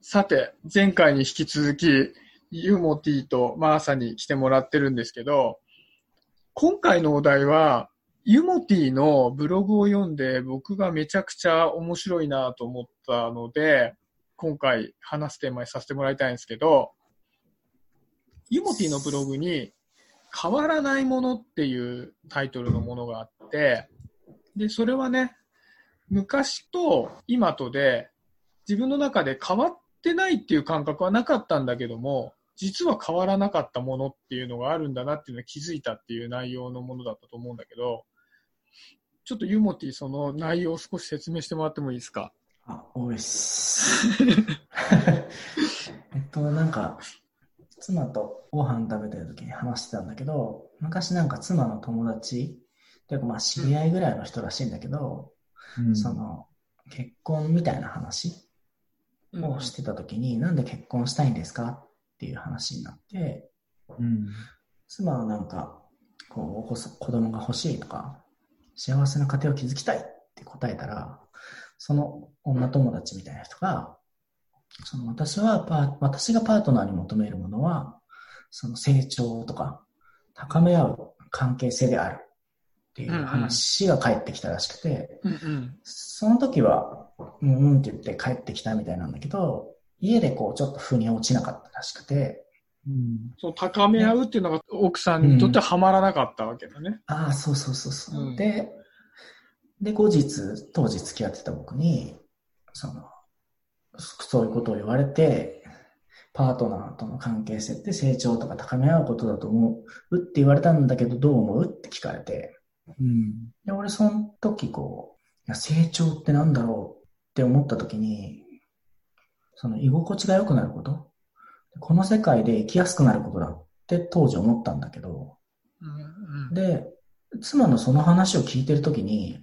さて、前回に引き続き、ユーモティとマーサに来てもらってるんですけど、今回のお題は、ユーモティのブログを読んで僕がめちゃくちゃ面白いなと思ったので、今回話すテーマにさせてもらいたいんですけど、ユーモティのブログに変わらないものっていうタイトルのものがあって、で、それはね、昔と今とで自分の中で変わってないっていう感覚はなかったんだけども、実は変わらなかったものっていうのがあるんだなっていうのを気づいたっていう内容のものだったと思うんだけど、ちょっとユモティその内容を少し説明してもらってもいいですか？あ、多いっす。えっと、なんか、妻とご飯食べてる時に話してたんだけど、昔なんか妻の友達、というかまあ知り合いぐらいの人らしいんだけど、うん、その、結婚みたいな話をしてた時に、うん、なんで結婚したいんですか？っていう話になって、うん、妻はなんか、こう、子供が欲しいとか、幸せな家庭を築きたいって答えたら、その女友達みたいな人が、その私はパ私がパートナーに求めるものは、その成長とか、高め合う関係性であるっていう話が返ってきたらしくて、うんうん、その時は、うんうんって言って帰ってきたみたいなんだけど、家でこうちょっと腑に落ちなかったらしくて、うん、その高め合うっていうのが奥さんにとってはまらなかったわけだね。うん、ああ、そうそうそうそう、うん、で、で、後日、当時付き合ってた僕に、その、そういうことを言われて、パートナーとの関係性って成長とか高め合うことだと思うって言われたんだけど、どう思うって聞かれて、うん、で俺その時こう、いや成長ってなんだろうって思った時に、その居心地が良くなることこの世界で生きやすくなることだって当時思ったんだけど、うんうん、で、妻のその話を聞いてる時に、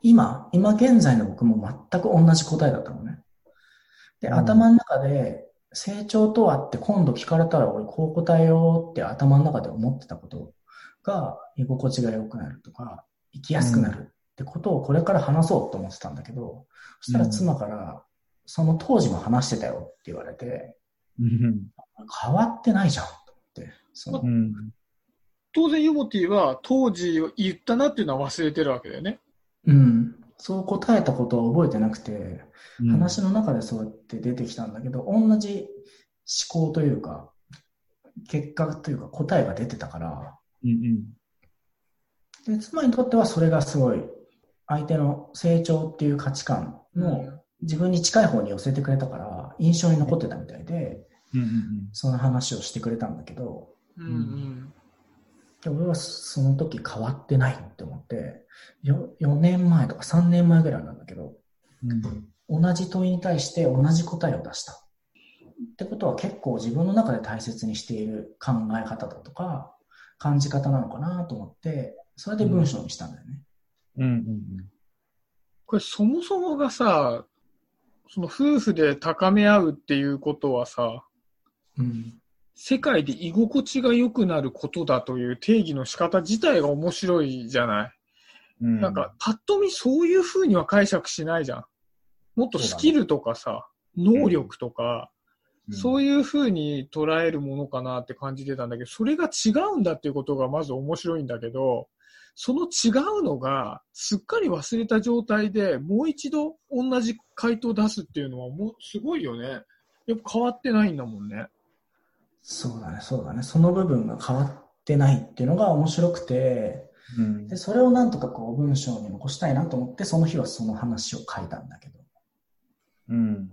今、今現在の僕も全く同じ答えだったのね。で、頭の中で、成長とはって今度聞かれたら俺こう答えようって頭の中で思ってたことが居心地が良くなるとか、生きやすくなるってことをこれから話そうと思ってたんだけど、そしたら妻から、その当時も話してたよって言われて、変わってないじゃんと思って。その当然ユモティは当時言ったなっていうのは忘れてるわけだよね。うん。そう答えたことは覚えてなくて、話の中でそうやって出てきたんだけど、同じ思考というか、結果というか答えが出てたから、うんうん、で妻にとってはそれがすごい相手の成長っていう価値観の自分に近い方に寄せてくれたから印象に残ってたみたいで、うんうんうん、その話をしてくれたんだけど、うんうん、で俺はその時変わってないって思って 4, 4年前とか3年前ぐらいなんだけど、うん、同じ問いに対して同じ答えを出した。ってことは結構自分の中で大切にしている考え方だとか感じ方なのかなと思って、それで文章にしたんだよね。うんうんうん、これそもそもがさ、その夫婦で高め合うっていうことはさ、うん、世界で居心地が良くなることだという定義の仕方自体が面白いじゃない？うん、なんか、パッと見そういう風には解釈しないじゃん。もっとスキルとかさ、ね、能力とか、うん、そういう風に捉えるものかなって感じてたんだけど、それが違うんだっていうことがまず面白いんだけど、その違うのが、すっかり忘れた状態でもう一度同じ回答を出すっていうのはもうすごいよね。やっぱ変わってないんだもんね。そうだね、そうだね。その部分が変わってないっていうのが面白くて、うん、でそれをなんとかこう文章に残したいなと思って、その日はその話を書いたんだけど。うん。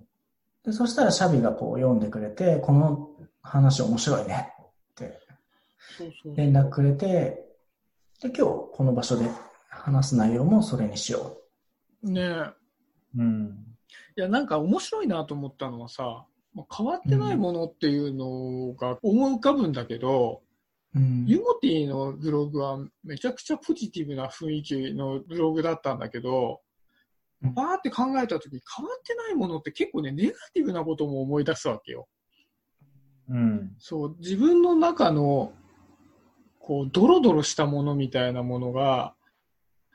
で、そしたらシャビがこう読んでくれて、この話面白いねって連絡くれて、で、今日この場所で話す内容もそれにしよう。ねえ。うん。いや、なんか面白いなと思ったのはさ、まあ、変わってないものっていうのが思い浮かぶんだけど、うん、ユモティのブログはめちゃくちゃポジティブな雰囲気のブログだったんだけど、バーって考えたとき変わってないものって結構ね、ネガティブなことも思い出すわけよ。うん。そう、自分の中の、こう、ドロドロしたものみたいなものが、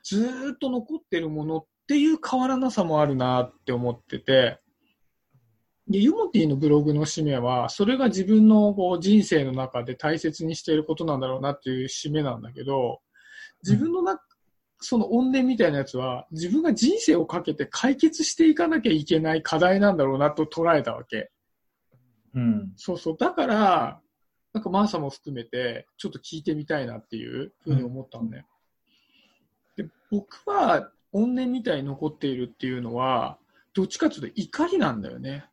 ずっと残ってるものっていう変わらなさもあるなって思ってて、で、ユモティのブログの使命は、それが自分のこう人生の中で大切にしていることなんだろうなっていう使命なんだけど、自分の中、その怨念みたいなやつは、自分が人生をかけて解決していかなきゃいけない課題なんだろうなと捉えたわけ。うん。そうそう。だから、なんかマーサも含めて、ちょっと聞いてみたいなっていうふうに思ったのね。で僕は、怨念みたいに残っているっていうのは、どっちかというと怒りなんだよね。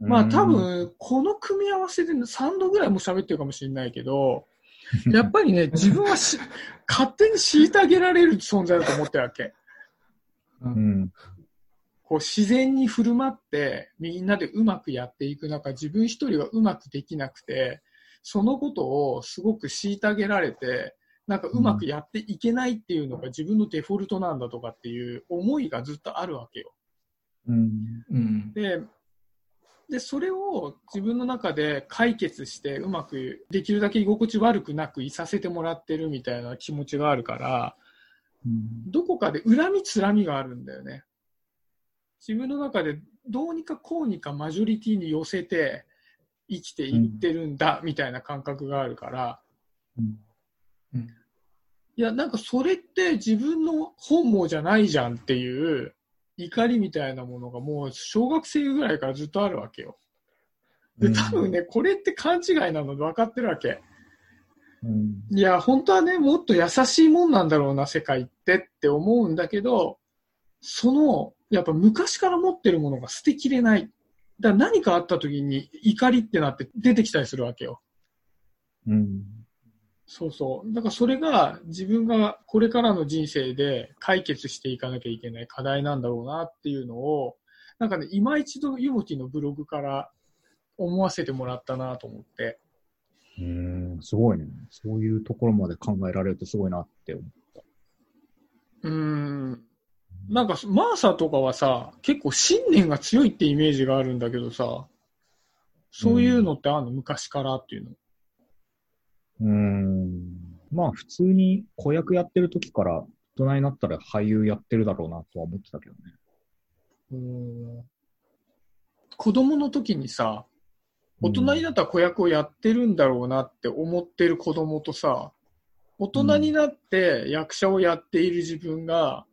まあ多分、この組み合わせで3度ぐらいも喋ってるかもしれないけど、やっぱりね、自分はし 勝手に虐げられる存在だと思ってるわけ。うん。こう自然に振る舞ってみんなでうまくやっていく中、自分一人がうまくできなくて、そのことをすごく虐げられて、なんかうまくやっていけないっていうのが自分のデフォルトなんだとかっていう思いがずっとあるわけよ。うん。うん。で、で、それを自分の中で解決してうまくできるだけ居心地悪くなくいさせてもらってるみたいな気持ちがあるから、どこかで恨みつらみがあるんだよね。自分の中でどうにかこうにかマジョリティに寄せて生きていってるんだみたいな感覚があるから、うんいや、なんかそれって自分の本望じゃないじゃんっていう怒りみたいなものがもう小学生ぐらいからずっとあるわけよ。で、多分ね、これって勘違いなの分かってるわけ。うん。いや、本当はね、もっと優しいもんなんだろうな、世界ってって思うんだけど、その、やっぱ昔から持ってるものが捨てきれない。だから何かあった時に怒りってなって出てきたりするわけよ。うん。そうそう。だからそれが自分がこれからの人生で解決していかなきゃいけない課題なんだろうなっていうのを、なんかね、今一度ユモティのブログから思わせてもらったなと思って。うん。すごいね。そういうところまで考えられるとすごいなって思った。うーん。なんか、マーサとかはさ、結構信念が強いってイメージがあるんだけどさ、そういうのってあるの、昔からっていうの。うん。まあ普通に子役やってる時から大人になったら俳優やってるだろうなとは思ってたけどね。子供の時にさ、大人になったら子役をやってるんだろうなって思ってる子供とさ、大人になって役者をやっている自分が、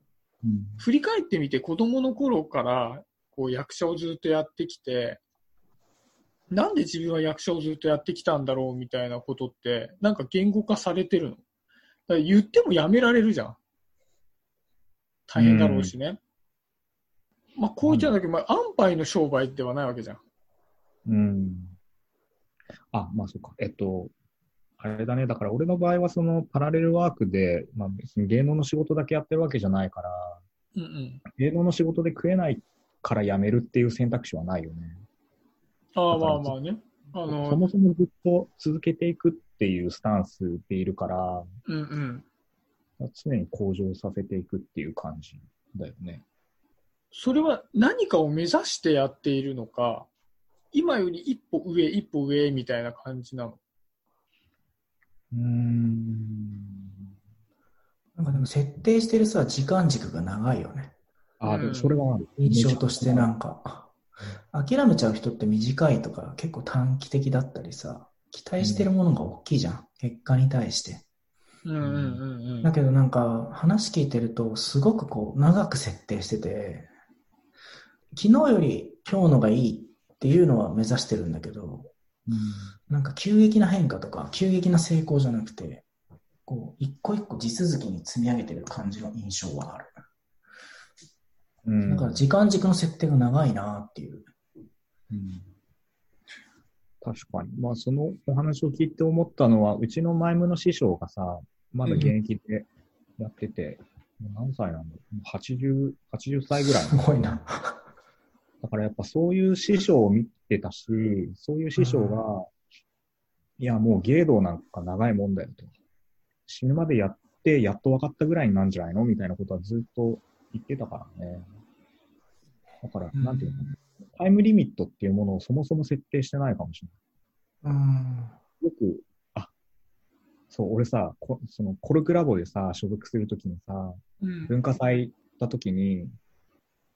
うん。振り返ってみて子供の頃からこう役者をずっとやってきて、なんで自分は役者をずっとやってきたんだろうみたいなことって、なんか言語化されてるの？言ってもやめられるじゃん。大変だろうしね。まあ、こう言っちゃうんだけど、まあ、安牌の商売ではないわけじゃん。うん。あ、まあそうか。えっと、あれだね。だから俺の場合はそのパラレルワークで、まあ別に芸能の仕事だけやってるわけじゃないから、うんうん。芸能の仕事で食えないから辞めるっていう選択肢はないよね。ああ、まあまあね。あその、もそもずっと続けていくっていうスタンスでいるから、うんうん。常に向上させていくっていう感じだよね。それは何かを目指してやっているのか、今より一歩上、一歩上みたいな感じなの？うーん。なんかでも設定してるさ、時間軸が長いよね。あ、うんでもそれはある。印象としてなんか、諦めちゃう人って短いとか結構短期的だったりさ、期待してるものが大きいじゃん。結果に対して。うんうんうんうん。だけどなんか話聞いてるとすごくこう長く設定してて、昨日より今日のがいいっていうのは目指してるんだけど、なんか急激な変化とか急激な成功じゃなくて、こう一個一個地続きに積み上げてる感じの印象はある。うん。だから時間軸の設定が長いなっていう。うん確かに。まあ、そのお話を聞いて思ったのは、うちのマイムの師匠がさ、まだ現役でやってて、もう何歳なんだろう ?80、80歳ぐらいすごいな。だからやっぱそういう師匠を見てたし、そういう師匠が、いやもう芸道なんか長いもんだよと。死ぬまでやって、やっと分かったぐらいなんじゃないのみたいなことはずっと言ってたからね。だから、うんなんていうのタイムリミットっていうものをそもそも設定してないかもしれない。うん。よく、あ、そう、俺さ、こそのコルクラボでさ、所属するときにさ、うん文化祭行ったときに、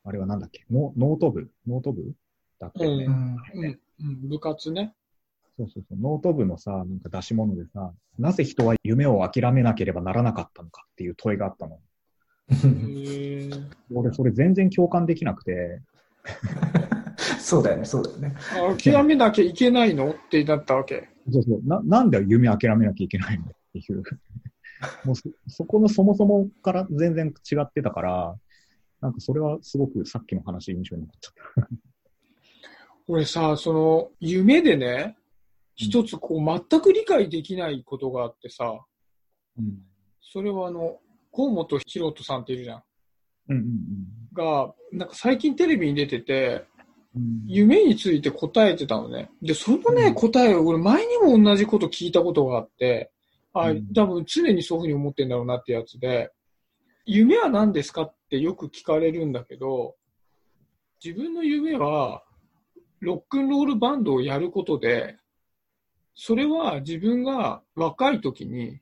あれはなんだっけ？ノノート部？ノート部？だったよね。うんうん、うん、部活ね。そうそうそう。ノート部のさ、なんか出し物でさ、なぜ人は夢を諦めなければならなかったのかっていう問いがあったの。俺、それ全然共感できなくて、そうだよね、そうだよね。あ諦めなきゃいけないのってなったわけ。そうそう。な、なんで夢諦めなきゃいけないのっていう。もうそ、そこのそもそもから全然違ってたから、なんかそれはすごくさっきの話印象に残っちゃった。俺さ、その、夢でね、一つこう、全く理解できないことがあってさ、うん。それはあの、河本博人さんっているじゃん。うんうんが、なんか最近テレビに出てて、うん。夢について答えてたのね。で、そのね、うん答えを俺前にも同じこと聞いたことがあって、あうん、多分常にそういうふうに思ってんだろうなってやつで、夢は何ですかってよく聞かれるんだけど、自分の夢は、ロックンロールバンドをやることで、それは自分が若い時に、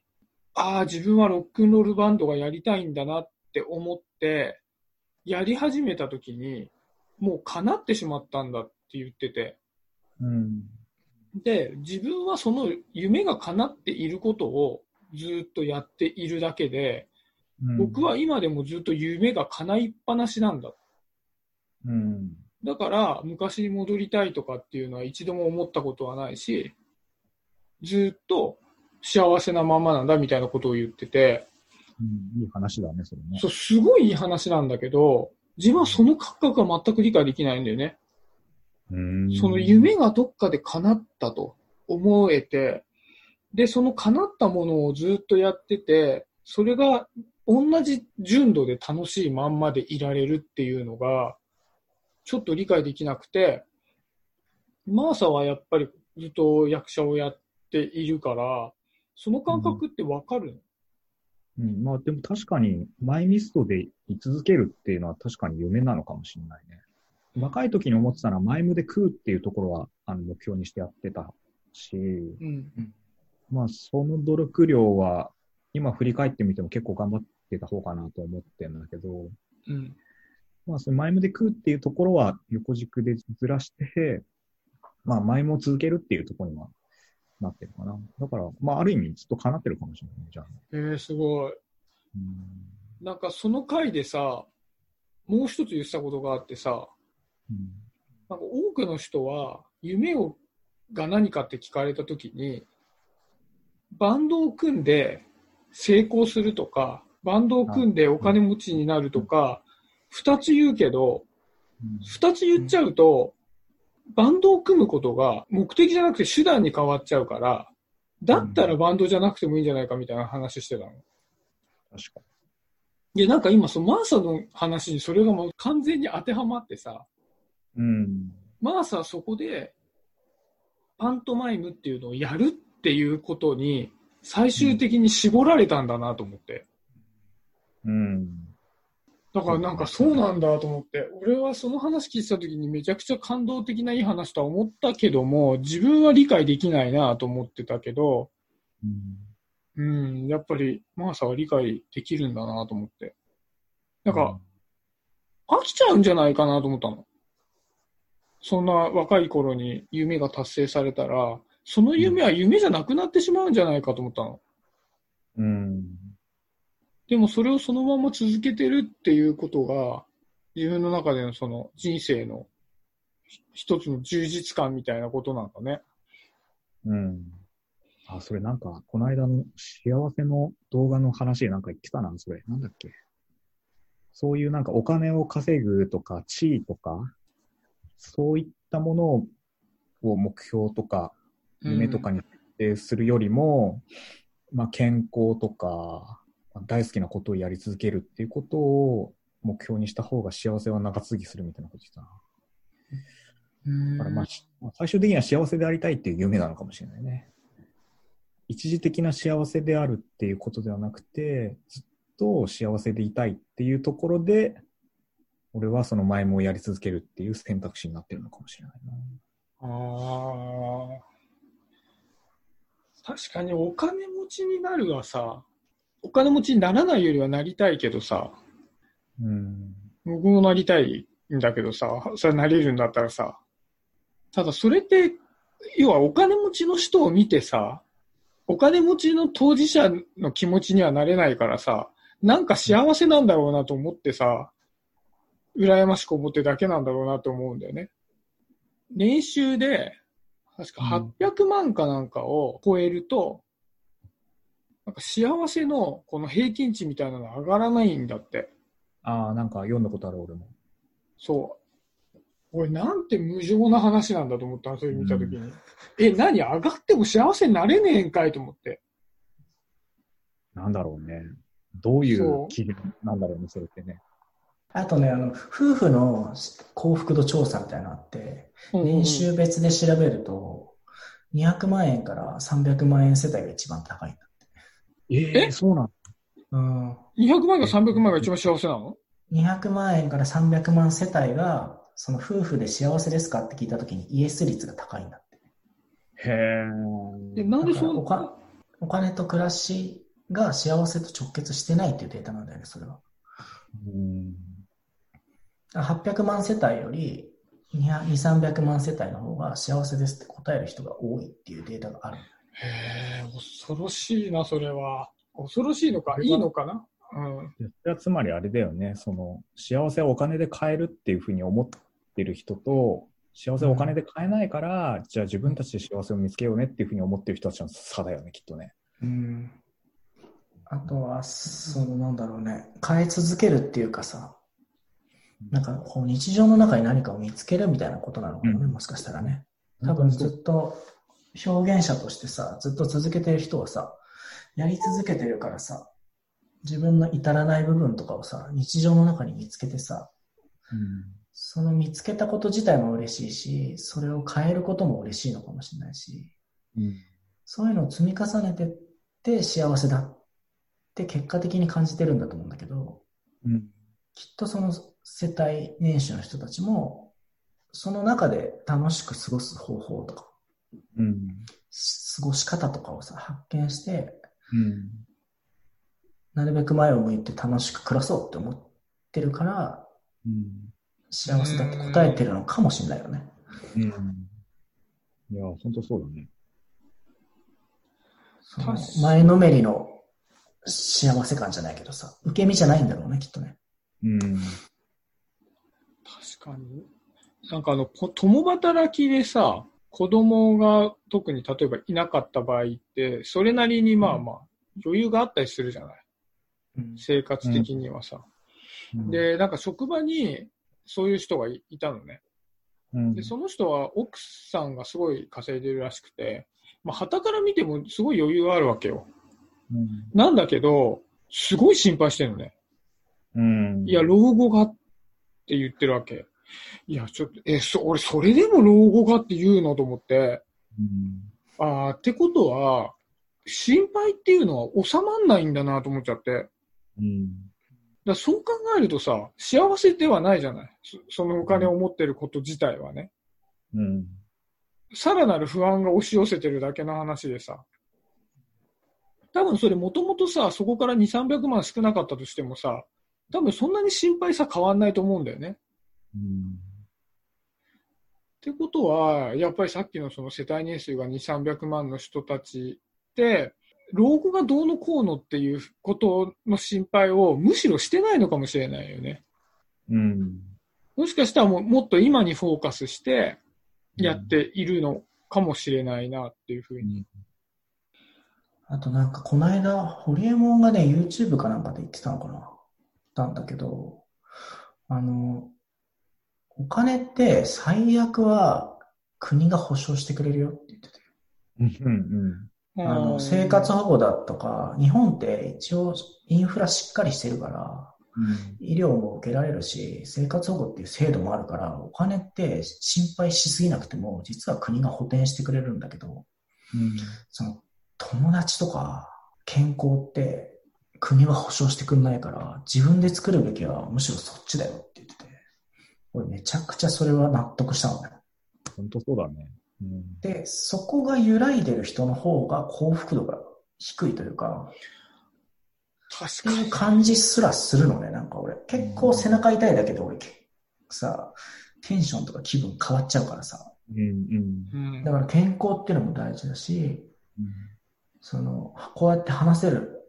ああ、自分はロックンロールバンドがやりたいんだなって思って、やり始めた時に、もう叶ってしまったんだって言ってて、うん。で、自分はその夢が叶っていることをずっとやっているだけで、うん僕、は今でもずっと夢が叶いっぱなしなんだ。うん。だから、昔に戻りたいとかっていうのは一度も思ったことはないし、ずっと幸せなままなんだみたいなことを言ってて、うん、いい話だね、それね。そう、すごいいい話なんだけど、自分はその感覚は全く理解できないんだよね。うんその夢がどっかで叶ったと思えて、で、その叶ったものをずっとやってて、それが同じ純度で楽しいまんまでいられるっていうのが、ちょっと理解できなくて、マーサはやっぱりずっと役者をやっているから、その感覚ってわかるうん、まあでも確かに、マイミストで居続けるっていうのは確かに夢なのかもしれないね。若い時に思ってたのは、マイムで食うっていうところは、あの、目標にしてやってたし、うん。まあ、その努力量は、今振り返ってみても結構頑張ってた方かなと思ってるんだけど、うん。まあ、そのマイムで食うっていうところは横軸でずらして、まあ、マイムを続けるっていうところにはなってるかな。だから、まあ、ある意味ずっと叶ってるかもしれないね、じゃあ。えー、すごい。うんなんかその回でさ、もう一つ言ってたことがあってさ、うんなんか多くの人は夢をが何かって聞かれたときに、バンドを組んで成功するとか、バンドを組んでお金持ちになるとか、二つ言うけど、二つ言っちゃうと、バンドを組むことが目的じゃなくて手段に変わっちゃうから、だったらバンドじゃなくてもいいんじゃないかみたいな話してたの。確かで、なんか今、そのマーサの話にそれがもう完全に当てはまってさ、に。うん。マーサはそこで、パントマイムっていうのをやるっていうことに、最終的に絞られたんだなと思って。うん。だからなんかそうなんだと思って、俺はその話聞いてた時にめちゃくちゃ感動的ないい話とは思ったけども、自分は理解できないなと思ってたけど、うんうん、やっぱりマーサは理解できるんだなと思って。なんか、、飽きちゃうんじゃないかなと思ったの。そんな若い頃に夢が達成されたら、その夢は夢じゃなくなってしまうんじゃないかと思ったの。うん。でもそれをそのまま続けてるっていうことが、自分の中でのその人生の一つの充実感みたいなことなんだね。うん。あ、それなんか、この間の幸せの動画の話でなんか言ってたな、それ。なんだっけ。そういうなんかお金を稼ぐとか、地位とか、そういったものを目標とか、夢とかに設定するよりも、まあ健康とか、大好きなことをやり続けるっていうことを目標にした方が幸せは長続きするみたいなこと言ってたな。うん、だからまあ、し最終的には幸せでありたいっていう夢なのかもしれないね。一時的な幸せであるっていうことではなくて、ずっと幸せでいたいっていうところで、俺はその前もやり続けるっていう選択肢になってるのかもしれないな。ああ。確かにお金持ちになるはさ、お金持ちにならないよりはなりたいけどさ、うん。僕もなりたいんだけどさ、それなれるんだったらさ、ただそれって、要はお金持ちの人を見てさ、お金持ちの当事者の気持ちにはなれないからさ、なんか幸せなんだろうなと思ってさ、羨ましく思ってるだけなんだろうなと思うんだよね。年収で、確か800万かなんかを超えると、なんか幸せのこの平均値みたいなの上がらないんだって。ああ、なんか読んだことある俺も。そう。俺なんて無情な話なんだと思ったの、それ見たときに。え、何上がっても幸せになれねえんかいと思って。なんだろうね。どういそうう基準なんだろうね、それってね。あとね、あの、夫婦の幸福度調査みたいなのあって、年収別で調べると、200万円から300万円世帯が一番高いんだ。ええ？そうなんうん。200万か300万が一番幸せなの？200万円から300万世帯が、その夫婦で幸せですかって聞いたときにイエス率が高いんだって。へえ。え、なんでそう、お金と暮らしが幸せと直結してないっていうデータなんだよね、それは。うん。800万世帯より200 300万世帯の方が幸せですって答える人が多いっていうデータがある。へえ、恐ろしいな、それは。恐ろしいのか、いいのかな？うん。つまりあれだよね。その、幸せをお金で買えるっていうふうに思ってる人と、幸せをお金で買えないから、じゃあ自分たちで幸せを見つけようねっていうふうに思ってる人たちの差だよね、きっとね。うん。あとは、そのなんだろうね、変え続けるっていうかさ、なんかこう日常の中に何かを見つけるみたいなことなのかもね、うんもしかしたらね。多分ずっと表現者としてさ、ずっと続けてる人はさ、やり続けてるからさ、自分の至らない部分とかをさ、日常の中に見つけてさ、うん。その見つけたこと自体も嬉しいし、それを変えることも嬉しいのかもしれないし、うん。そういうのを積み重ねてって幸せだって結果的に感じてるんだと思うんだけど、うん。きっとその世帯年収の人たちも、その中で楽しく過ごす方法とか、うん。過ごし方とかをさ、発見して、うん。なるべく前を向いて楽しく暮らそうって思ってるから、うん。幸せだって答えてるのかもしれないよね。うん。いや、本当そうだね。その確かに前のめりの幸せ感じゃないけどさ、受け身じゃないんだろうね、きっとね。うん。確かに。なんかあの、こ共働きでさ、子供が特に例えばいなかった場合って、それなりにまあまあ余裕があったりするじゃないうん生活的にはさ。で、なんか職場にそういう人がいいたのね。うん、で、その人は奥さんがすごい稼いでるらしくて、まあ、旗から見てもすごい余裕があるわけよ。うん。なんだけど、すごい心配してるのね。うん。いや、老後がって言ってるわけ。いや、ちょっと、え、そ、俺、それでも老後がって言うのと思って、うん。ああ、ってことは、心配っていうのは収まんないんだなと思っちゃって。だかうん。らそう考えるとさ、幸せではないじゃない。そそのお金を持ってること自体はね。うん。さらなる不安が押し寄せてるだけの話でさ。多分それもともとさ、そこから2、300万少なかったとしてもさ、多分そんなに心配さ変わんないと思うんだよね。うん。ってことは、やっぱりさっきのその世帯年収が2、300万の人たちって、老後がどうのこうのっていうことの心配をむしろしてないのかもしれないよね。うん。もしかしたらもうもっと今にフォーカスしてやっているのかもしれないなっていうふうに。あとなんかこの間、ホリエモンがね、YouTube かなんかで言ってたのかななんだけど、あの、お金って最悪は国が保証してくれるよって言ってて。うん。あの、生活保護だとか、日本って一応インフラしっかりしてるから、医療も受けられるし、生活保護っていう制度もあるから、お金って心配しすぎなくても、実は国が補填してくれるんだけど、うん。その友達とか健康って国は保証してくんないから、自分で作るべきはむしろそっちだよって言ってて、俺めちゃくちゃそれは納得したのね。本当そうだね。うん。で、そこが揺らいでる人の方が幸福度が低いというか、確っていうか感じすらするのね、なんか俺。結構背中痛いだけで俺、さ、テンションとか気分変わっちゃうからさ。うんうんうんだから健康っていうのも大事だし、その、こうやって話せる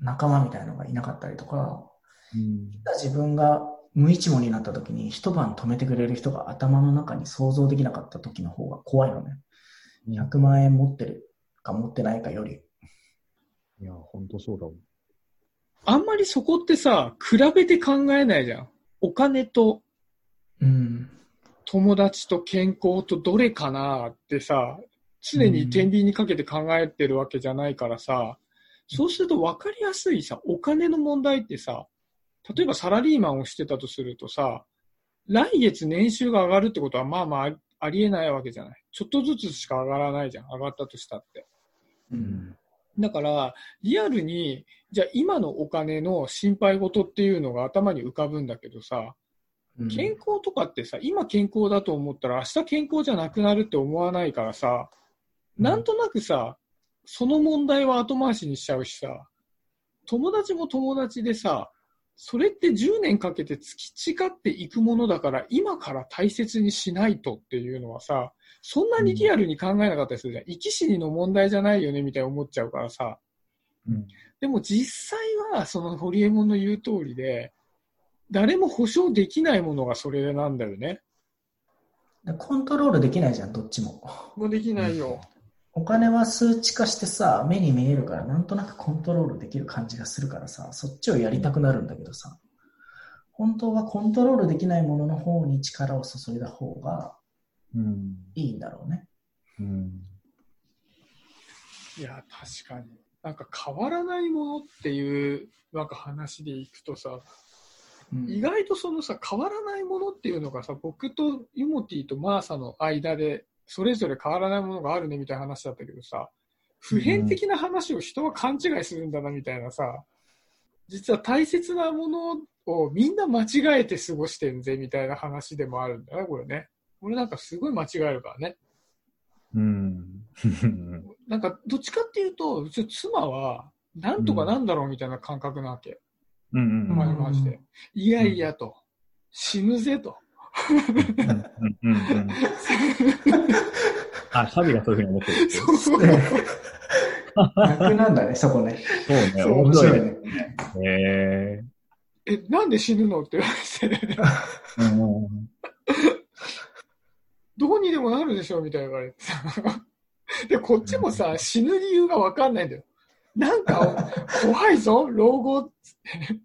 仲間みたいなのがいなかったりとか、うん自分が無一文になった時に一晩止めてくれる人が頭の中に想像できなかった時の方が怖いのね。100万円持ってるか持ってないかより。いや、本当そうだわ。あんまりそこってさ、比べて考えないじゃん。お金とうん。友達と健康とどれかなってさ、常に天秤にかけて考えてるわけじゃないからさ、そうすると分かりやすいさ、お金の問題ってさ、例えばサラリーマンをしてたとするとさ、来月年収が上がるってことはまあまあありえないわけじゃない。ちょっとずつしか上がらないじゃん。上がったとしたって。うん。だから、リアルに、じゃあ今のお金の心配事っていうのが頭に浮かぶんだけどさ、うん健康とかってさ、今健康だと思ったら明日健康じゃなくなるって思わないからさ、なんとなくさ、その問題は後回しにしちゃうしさ、友達も友達でさ、それって10年かけて培っていくものだから、今から大切にしないとっていうのはさ、そんなにリアルに考えなかったりするじゃん。生き死にの問題じゃないよねみたいに思っちゃうからさ。うんでも実際は、そのホリエモンの言う通りで、誰も保証できないものがそれなんだよね。コントロールできないじゃん、どっちも。もうできないよ。お金は数値化してさ、目に見えるから、なんとなくコントロールできる感じがするからさ、そっちをやりたくなるんだけどさ、本当はコントロールできないものの方に力を注いだ方がうんいいんだろうね。うんいや、確かに。なんか変わらないものっていう、なんか話でいくとさ、うん意外とそのさ、変わらないものっていうのがさ、僕とユモティとマーサの間で、それぞれ変わらないものがあるねみたいな話だったけどさ、普遍的な話を人は勘違いするんだなみたいなさ、実は大切なものをみんな間違えて過ごしてんぜみたいな話でもあるんだね、これね。俺なんかすごい間違えるからね。うん。なんかどっちかっていうと、うち妻は、なんとかなんだろうみたいな感覚なわけ。うんうんまあマジで。いやいやと。死ぬぜと。うんうんうんあ、サビがそういうふうに思ってる。そうそう。逆なんだね、そこね。そうね、そう面白いね。ね。へえ、なんで死ぬのって言われて、えうんどうにでもなるでしょみたいな言われてさ。で、こっちもさ、死ぬ理由がわかんないんだよ。なんか、怖いぞ、老後っつって。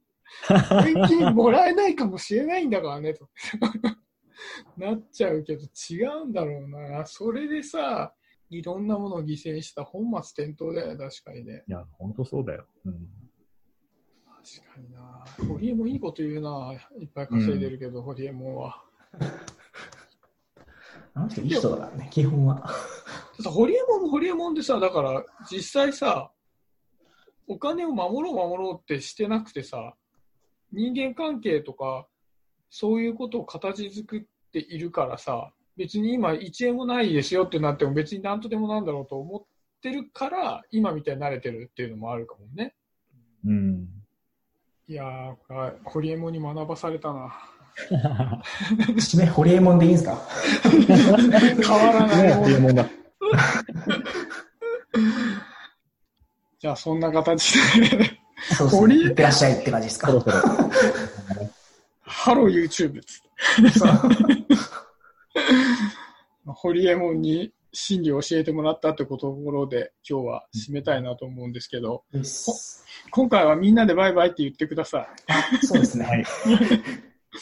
年金もらえないかもしれないんだからね、と。なっちゃうけど、違うんだろうな。それでさ、いろんなものを犠牲にした本末転倒だよね、確かにね。いや、本当そうだよ。うん確かにな。ホリエモンいいこと言うな。いっぱい稼いでるけど、ホリエモンは。あの人いい人だからね、基本は。ホリエモンもホリエモンでさ、だから実際さ、お金を守ろう守ろうってしてなくてさ、人間関係とか、そういうことを形作っているからさ、別に今1円もないですよってなっても別に何とでもなんだろうと思ってるから、今みたいに慣れてるっていうのもあるかもね。うん。いやー、これはホリエモンに学ばされたな。締め、ホリエモンでいいんすか？変わらない。じゃあそんな形で、そうですね。いってらっしゃいって感じですか？そろそろ。Hello YouTube つって。そうホリエモンに真理を教えてもらったってところで今日は締めたいなと思うんですけど、うっす今回はみんなでバイバイって言ってくださあ そうですね。はい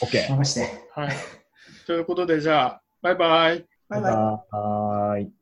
OK。任して。い。はい。ということでじゃあ、バイバイ。バイバイ。はーい。